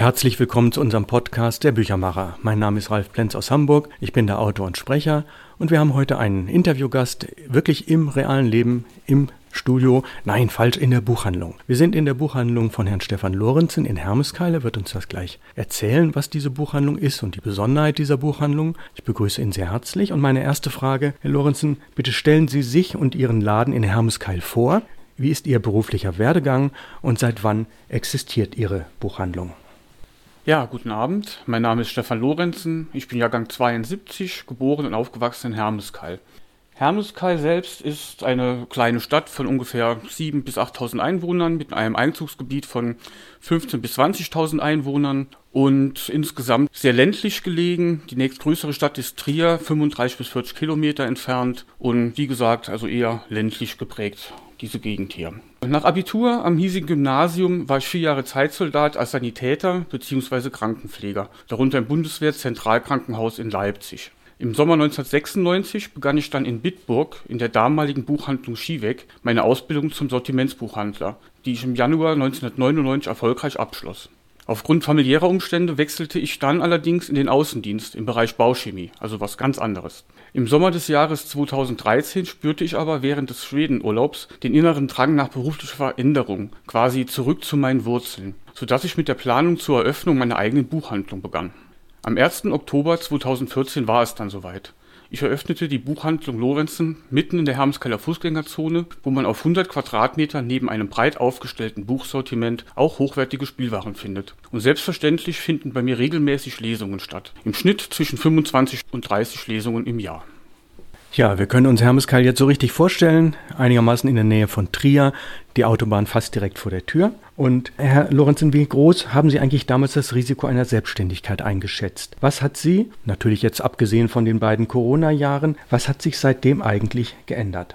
Herzlich willkommen zu unserem Podcast Der Büchermacher. Mein Name ist Ralf Plenz aus Hamburg. Ich bin der Autor und Sprecher und wir haben heute einen Interviewgast wirklich im realen Leben im Studio. Nein, falsch, in der Buchhandlung. Wir sind in der Buchhandlung von Herrn Stefan Lorenzen in Hermeskeil. Er wird uns das gleich erzählen, was diese Buchhandlung ist und die Besonderheit dieser Buchhandlung. Ich begrüße ihn sehr herzlich und meine erste Frage, Herr Lorenzen, bitte stellen Sie sich und Ihren Laden in Hermeskeil vor. Wie ist Ihr beruflicher Werdegang und seit wann existiert Ihre Buchhandlung? Ja, guten Abend. Mein Name ist Stefan Lorenzen. Ich bin Jahrgang 72, geboren und aufgewachsen in Hermeskeil. Hermeskeil selbst ist eine kleine Stadt von ungefähr 7.000 bis 8.000 Einwohnern mit einem Einzugsgebiet von 15.000 bis 20.000 Einwohnern und insgesamt sehr ländlich gelegen. Die nächstgrößere Stadt ist Trier, 35 bis 40 Kilometer entfernt und wie gesagt, also eher ländlich geprägt diese Gegend hier. Nach Abitur am hiesigen Gymnasium war ich vier Jahre Zeitsoldat als Sanitäter bzw. Krankenpfleger, darunter im Bundeswehr-Zentralkrankenhaus in Leipzig. Im Sommer 1996 begann ich dann in Bitburg in der damaligen Buchhandlung Schieweg meine Ausbildung zum Sortimentsbuchhandler, die ich im Januar 1999 erfolgreich abschloss. Aufgrund familiärer Umstände wechselte ich dann allerdings in den Außendienst im Bereich Bauchemie, also was ganz anderes. Im Sommer des Jahres 2013 spürte ich aber während des Schwedenurlaubs den inneren Drang nach beruflicher Veränderung, quasi zurück zu meinen Wurzeln, sodass ich mit der Planung zur Eröffnung meiner eigenen Buchhandlung begann. Am 1. Oktober 2014 war es dann soweit. Ich eröffnete die Buchhandlung Lorenzen mitten in der Hermeskeller Fußgängerzone, wo man auf 100 Quadratmeter neben einem breit aufgestellten Buchsortiment auch hochwertige Spielwaren findet. Und selbstverständlich finden bei mir regelmäßig Lesungen statt. Im Schnitt zwischen 25 und 30 Lesungen im Jahr. Ja, wir können uns Hermeskeil jetzt so richtig vorstellen, einigermaßen in der Nähe von Trier, die Autobahn fast direkt vor der Tür. Und Herr Lorenzen, wie groß haben Sie eigentlich damals das Risiko einer Selbstständigkeit eingeschätzt? Was hat Sie, natürlich jetzt abgesehen von den beiden Corona-Jahren, was hat sich seitdem eigentlich geändert?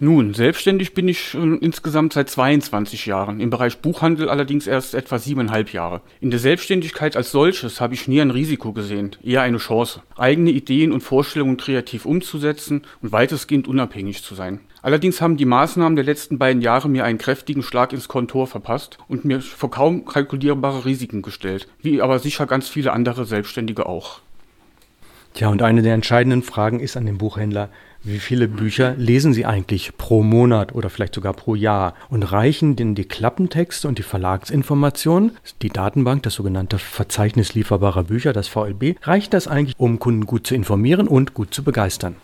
Nun, selbstständig bin ich schon insgesamt seit 22 Jahren, im Bereich Buchhandel allerdings erst etwa siebeneinhalb Jahre. In der Selbstständigkeit als solches habe ich nie ein Risiko gesehen, eher eine Chance, eigene Ideen und Vorstellungen kreativ umzusetzen und weitestgehend unabhängig zu sein. Allerdings haben die Maßnahmen der letzten beiden Jahre mir einen kräftigen Schlag ins Kontor verpasst und mir vor kaum kalkulierbare Risiken gestellt, wie aber sicher ganz viele andere Selbstständige auch. Tja, und eine der entscheidenden Fragen ist an den Buchhändler, wie viele Bücher lesen Sie eigentlich pro Monat oder vielleicht sogar pro Jahr? Und reichen denn die Klappentexte und die Verlagsinformationen, die Datenbank, das sogenannte Verzeichnis lieferbarer Bücher, das VLB, reicht das eigentlich, um Kunden gut zu informieren und gut zu begeistern?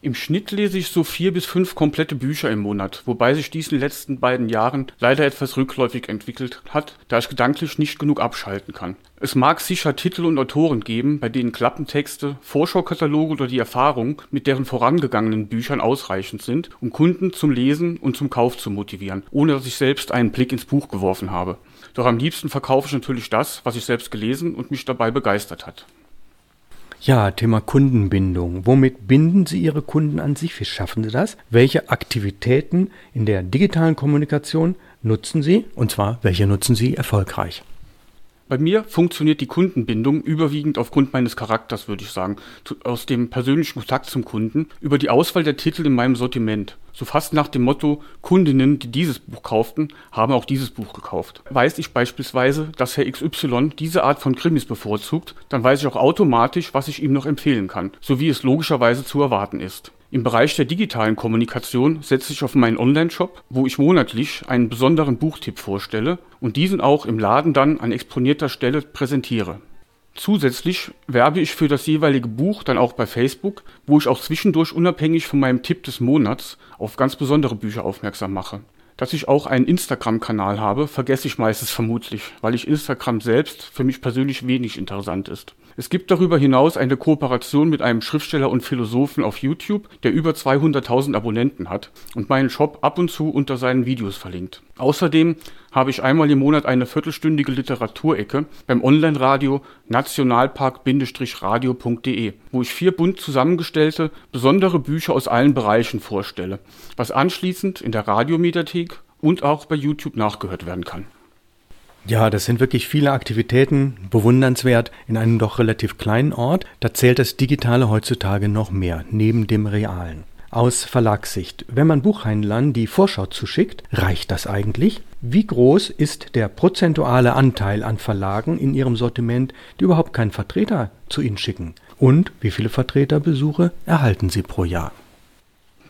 Im Schnitt lese ich so vier bis fünf komplette Bücher im Monat, wobei sich dies in den letzten beiden Jahren leider etwas rückläufig entwickelt hat, da ich gedanklich nicht genug abschalten kann. Es mag sicher Titel und Autoren geben, bei denen Klappentexte, Vorschaukataloge oder die Erfahrung mit deren vorangegangenen Büchern ausreichend sind, um Kunden zum Lesen und zum Kauf zu motivieren, ohne dass ich selbst einen Blick ins Buch geworfen habe. Doch am liebsten verkaufe ich natürlich das, was ich selbst gelesen und mich dabei begeistert hat. Ja, Thema Kundenbindung. Womit binden Sie Ihre Kunden an sich? Wie schaffen Sie das? Welche Aktivitäten in der digitalen Kommunikation nutzen Sie? Und zwar, welche nutzen Sie erfolgreich? Bei mir funktioniert die Kundenbindung überwiegend aufgrund meines Charakters, würde ich sagen, aus dem persönlichen Kontakt zum Kunden, über die Auswahl der Titel in meinem Sortiment. So fast nach dem Motto, Kundinnen, die dieses Buch kauften, haben auch dieses Buch gekauft. Weiß ich beispielsweise, dass Herr XY diese Art von Krimis bevorzugt, dann weiß ich auch automatisch, was ich ihm noch empfehlen kann, so wie es logischerweise zu erwarten ist. Im Bereich der digitalen Kommunikation setze ich auf meinen Online-Shop, wo ich monatlich einen besonderen Buchtipp vorstelle und diesen auch im Laden dann an exponierter Stelle präsentiere. Zusätzlich werbe ich für das jeweilige Buch dann auch bei Facebook, wo ich auch zwischendurch unabhängig von meinem Tipp des Monats auf ganz besondere Bücher aufmerksam mache. Dass ich auch einen Instagram-Kanal habe, vergesse ich meistens vermutlich, weil ich Instagram selbst für mich persönlich wenig interessant ist. Es gibt darüber hinaus eine Kooperation mit einem Schriftsteller und Philosophen auf YouTube, der über 200.000 Abonnenten hat und meinen Shop ab und zu unter seinen Videos verlinkt. Außerdem habe ich einmal im Monat eine viertelstündige Literaturecke beim Online-Radio nationalpark-radio.de, wo ich vier bunt zusammengestellte, besondere Bücher aus allen Bereichen vorstelle, was anschließend in der Radiomediathek und auch bei YouTube nachgehört werden kann. Ja, das sind wirklich viele Aktivitäten, bewundernswert in einem doch relativ kleinen Ort. Da zählt das Digitale heutzutage noch mehr, neben dem Realen. Aus Verlagssicht, wenn man Buchhändlern die Vorschau zuschickt, reicht das eigentlich? Wie groß ist der prozentuale Anteil an Verlagen in ihrem Sortiment, die überhaupt keinen Vertreter zu ihnen schicken? Und wie viele Vertreterbesuche erhalten sie pro Jahr?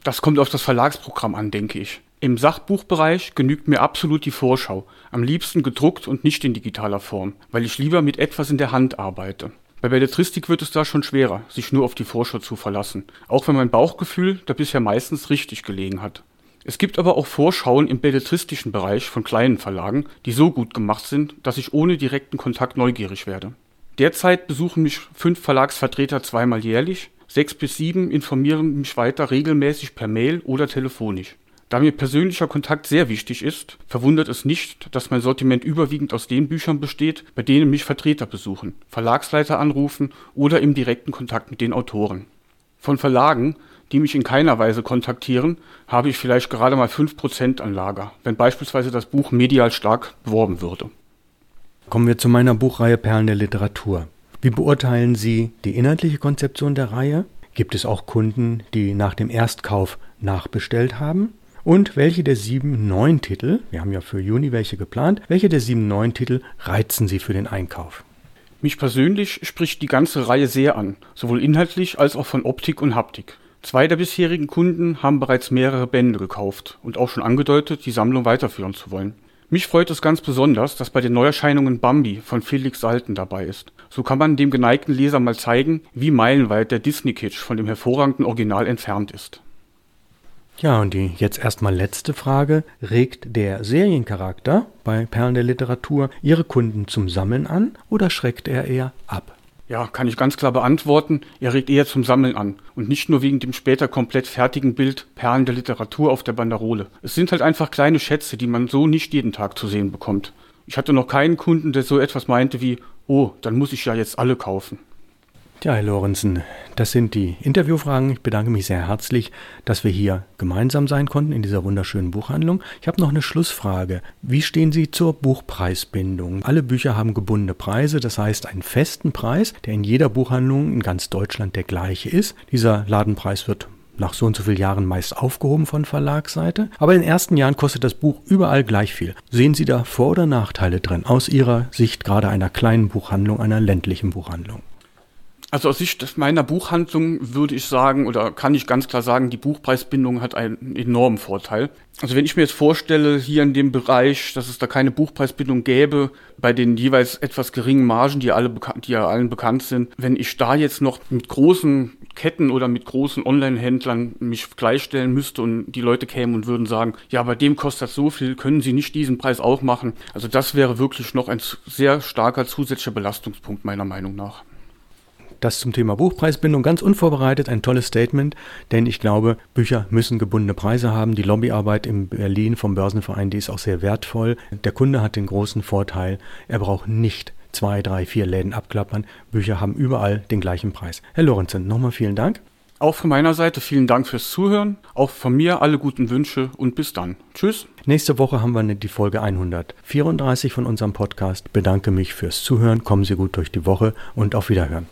Das kommt auf das Verlagsprogramm an, denke ich. Im Sachbuchbereich genügt mir absolut die Vorschau, am liebsten gedruckt und nicht in digitaler Form, weil ich lieber mit etwas in der Hand arbeite. Bei Belletristik wird es da schon schwerer, sich nur auf die Vorschau zu verlassen, auch wenn mein Bauchgefühl da bisher meistens richtig gelegen hat. Es gibt aber auch Vorschauen im belletristischen Bereich von kleinen Verlagen, die so gut gemacht sind, dass ich ohne direkten Kontakt neugierig werde. Derzeit besuchen mich fünf Verlagsvertreter zweimal jährlich, sechs bis sieben informieren mich weiter regelmäßig per Mail oder telefonisch. Da mir persönlicher Kontakt sehr wichtig ist, verwundert es nicht, dass mein Sortiment überwiegend aus den Büchern besteht, bei denen mich Vertreter besuchen, Verlagsleiter anrufen oder im direkten Kontakt mit den Autoren. Von Verlagen, die mich in keiner Weise kontaktieren, habe ich vielleicht gerade mal 5% an Lager, wenn beispielsweise das Buch medial stark beworben würde. Kommen wir zu meiner Buchreihe Perlen der Literatur. Wie beurteilen Sie die inhaltliche Konzeption der Reihe? Gibt es auch Kunden, die nach dem Erstkauf nachbestellt haben? Und welche der sieben neuen Titel, wir haben ja für Juni welche geplant, welche der sieben neuen Titel reizen Sie für den Einkauf? Mich persönlich spricht die ganze Reihe sehr an, sowohl inhaltlich als auch von Optik und Haptik. Zwei der bisherigen Kunden haben bereits mehrere Bände gekauft und auch schon angedeutet, die Sammlung weiterführen zu wollen. Mich freut es ganz besonders, dass bei den Neuerscheinungen Bambi von Felix Salten dabei ist. So kann man dem geneigten Leser mal zeigen, wie meilenweit der Disney-Kitsch von dem hervorragenden Original entfernt ist. Ja, und die jetzt erstmal letzte Frage. Regt der Seriencharakter bei Perlen der Literatur Ihre Kunden zum Sammeln an oder schreckt er eher ab? Ja, kann ich ganz klar beantworten. Er regt eher zum Sammeln an. Und nicht nur wegen dem später komplett fertigen Bild Perlen der Literatur auf der Banderole. Es sind halt einfach kleine Schätze, die man so nicht jeden Tag zu sehen bekommt. Ich hatte noch keinen Kunden, der so etwas meinte wie, oh, dann muss ich ja jetzt alle kaufen. Ja, Herr Lorenzen, das sind die Interviewfragen. Ich bedanke mich sehr herzlich, dass wir hier gemeinsam sein konnten in dieser wunderschönen Buchhandlung. Ich habe noch eine Schlussfrage. Wie stehen Sie zur Buchpreisbindung? Alle Bücher haben gebundene Preise, das heißt einen festen Preis, der in jeder Buchhandlung in ganz Deutschland der gleiche ist. Dieser Ladenpreis wird nach so und so vielen Jahren meist aufgehoben von Verlagsseite. Aber in den ersten Jahren kostet das Buch überall gleich viel. Sehen Sie da Vor- oder Nachteile drin, aus Ihrer Sicht gerade einer kleinen Buchhandlung, einer ländlichen Buchhandlung? Also aus Sicht meiner Buchhandlung würde ich sagen, oder kann ich ganz klar sagen, die Buchpreisbindung hat einen enormen Vorteil. Also wenn ich mir jetzt vorstelle, hier in dem Bereich, dass es da keine Buchpreisbindung gäbe, bei den jeweils etwas geringen Margen, die, alle die ja allen bekannt sind, wenn ich da jetzt noch mit großen Ketten oder mit großen Online-Händlern mich gleichstellen müsste und die Leute kämen und würden sagen, ja, bei dem kostet das so viel, können Sie nicht diesen Preis auch machen? Also das wäre wirklich noch ein sehr starker zusätzlicher Belastungspunkt meiner Meinung nach. Das zum Thema Buchpreisbindung ganz unvorbereitet, ein tolles Statement, denn ich glaube, Bücher müssen gebundene Preise haben. Die Lobbyarbeit in Berlin vom Börsenverein, die ist auch sehr wertvoll. Der Kunde hat den großen Vorteil, er braucht nicht zwei, drei, vier Läden abklappern. Bücher haben überall den gleichen Preis. Herr Lorenzen, nochmal vielen Dank. Auch von meiner Seite vielen Dank fürs Zuhören. Auch von mir alle guten Wünsche und bis dann. Tschüss. Nächste Woche haben wir die Folge 134 von unserem Podcast. Bedanke mich fürs Zuhören. Kommen Sie gut durch die Woche und auf Wiederhören.